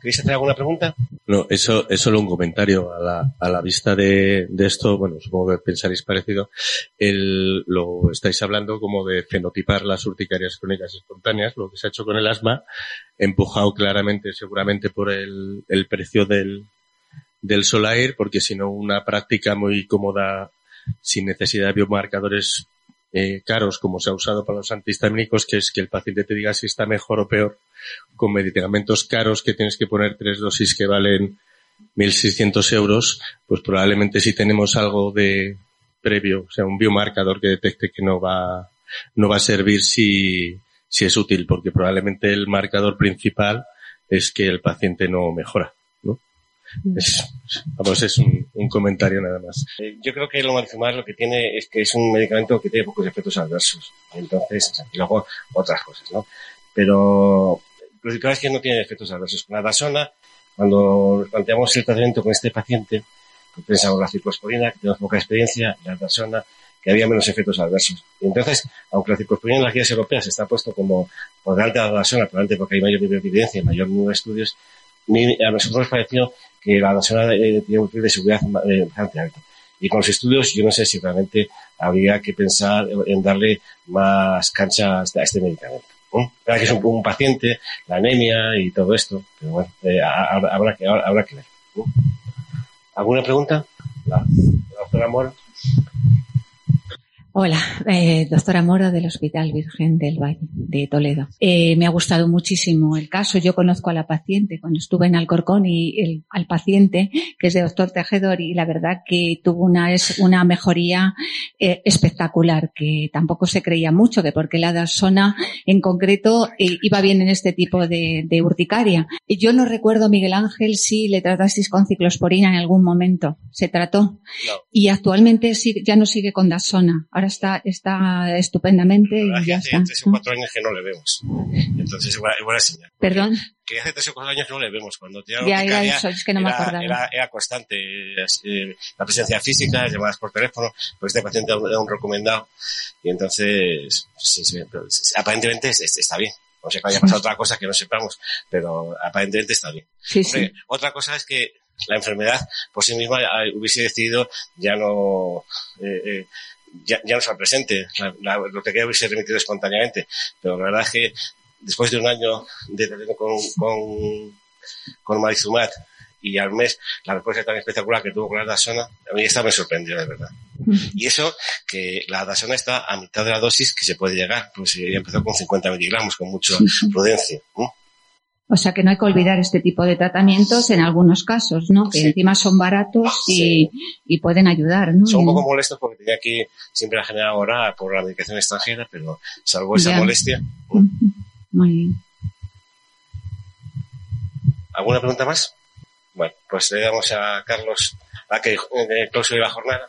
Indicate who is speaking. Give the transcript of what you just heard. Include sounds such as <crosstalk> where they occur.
Speaker 1: ¿Queréis hacer alguna pregunta?
Speaker 2: No, eso es solo un comentario a la, a la vista de, de esto. Bueno, supongo que pensaréis parecido. El, lo estáis hablando como de fenotipar las urticarias crónicas espontáneas, lo que se ha hecho con el asma, empujado claramente, seguramente por el, el precio del, del Solair, porque si no una práctica muy cómoda sin necesidad de biomarcadores eh, caros como se ha usado para los antihistamínicos, que es que el paciente te diga si está mejor o peor con medicamentos caros que tienes que poner tres dosis que valen 1.600 euros, pues probablemente si tenemos algo de previo, o sea, un biomarcador que detecte que no va, no va a servir si, si es útil, porque probablemente el marcador principal es que el paciente no mejora. ¿no? Es, vamos, es un, un comentario nada más.
Speaker 1: Eh, yo creo que el omalizumab lo que tiene es que es un medicamento que tiene pocos efectos adversos. Entonces, y luego otras cosas, ¿no? Pero los es que no tienen efectos adversos. Con la dasona, cuando planteamos el tratamiento con este paciente, pensamos la ciclosporina, que tenemos poca experiencia, la dasona, que había menos efectos adversos. Y entonces, aunque la ciclosporina en las guías europeas está puesto como por delante de la dasona, probablemente porque hay mayor nivel de evidencia y mayor número de estudios, a nosotros nos pareció que la dasona eh, tiene un nivel de seguridad eh, bastante alto. Y con los estudios, yo no sé si realmente habría que pensar en darle más canchas a este medicamento. ¿no? Claro que es un, paciente, la anemia y todo esto, pero bueno, eh, habrá, que, habrá que ver. ¿Alguna pregunta? La, la doctora Mora.
Speaker 3: Hola, eh, doctora Mora del Hospital Virgen del Valle de Toledo. Eh, me ha gustado muchísimo el caso. Yo conozco a la paciente cuando estuve en Alcorcón y el, al paciente, que es de doctor Tejedor, y la verdad que tuvo una, es una mejoría eh, espectacular, que tampoco se creía mucho, que porque la dasona en concreto eh, iba bien en este tipo de, de urticaria. Yo no recuerdo, Miguel Ángel, si le tratasteis con ciclosporina en algún momento. ¿Se trató?
Speaker 1: No.
Speaker 3: Y actualmente sí, ya no sigue con dasona. Ahora está, está estupendamente y ya
Speaker 1: hace
Speaker 3: está.
Speaker 1: tres o cuatro años que no le vemos. Entonces es buena, buena señal.
Speaker 3: Perdón.
Speaker 1: Que hace tres o cuatro años que no le vemos. Cuando
Speaker 3: Ya era eso, es que no me
Speaker 1: era,
Speaker 3: acordaba.
Speaker 1: Era, era constante eh, la presencia física, llamadas por teléfono, pues este paciente era un, recomendado. Y entonces, sí, sí, sí, aparentemente es- es- está bien. No sé que haya pasado otra cosa que no sepamos, pero aparentemente está bien.
Speaker 3: Sí, sí.
Speaker 1: Hombre, Otra cosa es que la enfermedad por sí misma eh, hubiese decidido ya no eh, eh, ya, ya no estar presente, la, la, lo que queda hubiese remitido espontáneamente. Pero la verdad es que después de un año de tratamiento con, con, con Marizumab y al mes la respuesta tan espectacular que tuvo con la Dasona, a mí esta me sorprendió de verdad. Y eso, que la Dasona está a mitad de la dosis que se puede llegar, pues ella empezó con 50 miligramos, con mucha <laughs> prudencia. ¿no?
Speaker 3: O sea que no hay que olvidar este tipo de tratamientos en algunos casos, ¿no? Que
Speaker 1: Sí.
Speaker 3: encima son baratos y, y pueden ayudar, ¿no?
Speaker 1: Son un poco molestos porque tenía que siempre la generar ahora por la medicación extranjera, pero salvo esa
Speaker 3: Ya.
Speaker 1: molestia.
Speaker 3: Muy bien.
Speaker 1: ¿Alguna pregunta más? Bueno, pues le damos a Carlos a que eh, clausure la jornada.